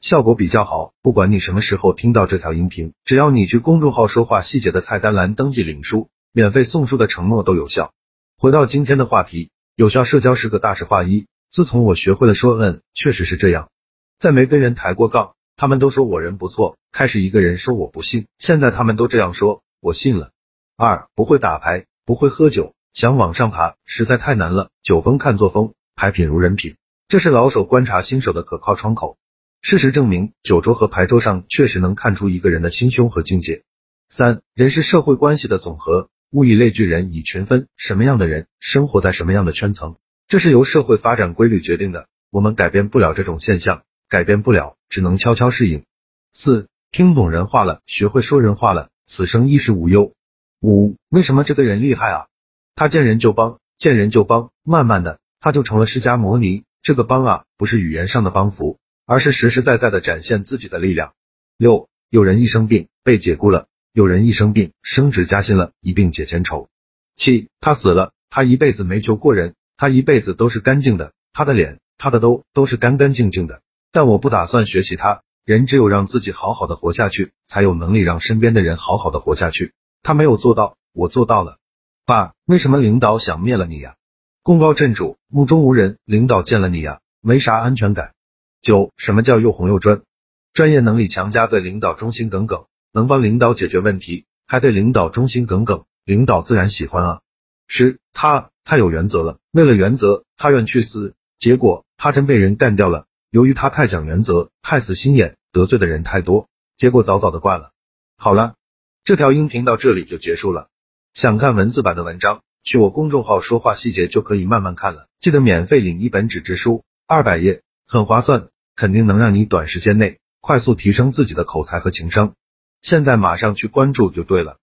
效果比较好。不管你什么时候听到这条音频，只要你去公众号说话细节的菜单栏登记领书，免费送书的承诺都有效。回到今天的话题，有效社交是个大实话一。自从我学会了说嗯，确实是这样，在没跟人抬过杠。他们都说我人不错，开始一个人说我不信，现在他们都这样说，我信了。二不会打牌，不会喝酒，想往上爬实在太难了。酒疯看作风，牌品如人品，这是老手观察新手的可靠窗口。事实证明，酒桌和牌桌上确实能看出一个人的心胸和境界。三人是社会关系的总和，物以类聚，人以群分。什么样的人生活在什么样的圈层，这是由社会发展规律决定的，我们改变不了这种现象。改变不了，只能悄悄适应。四，听懂人话了，学会说人话了，此生衣食无忧。五，为什么这个人厉害啊？他见人就帮，见人就帮，慢慢的，他就成了释迦摩尼。这个帮啊，不是语言上的帮扶，而是实实在在的展现自己的力量。六，有人一生病被解雇了，有人一生病升职加薪了，一并解千愁。七，他死了，他一辈子没求过人，他一辈子都是干净的，他的脸，他的兜都是干干净净的。但我不打算学习他。人只有让自己好好的活下去，才有能力让身边的人好好的活下去。他没有做到，我做到了。八，为什么领导想灭了你呀？功高震主，目中无人，领导见了你呀，没啥安全感。九，什么叫又红又专？专业能力强加对领导忠心耿耿，能帮领导解决问题，还对领导忠心耿耿，领导自然喜欢啊。十，他太有原则了，为了原则，他愿去死，结果他真被人干掉了。由于他太讲原则，太死心眼，得罪的人太多，结果早早的挂了。好了，这条音频到这里就结束了。想看文字版的文章，去我公众号说话细节就可以慢慢看了。记得免费领一本纸质书，二百页，很划算，肯定能让你短时间内快速提升自己的口才和情商。现在马上去关注就对了。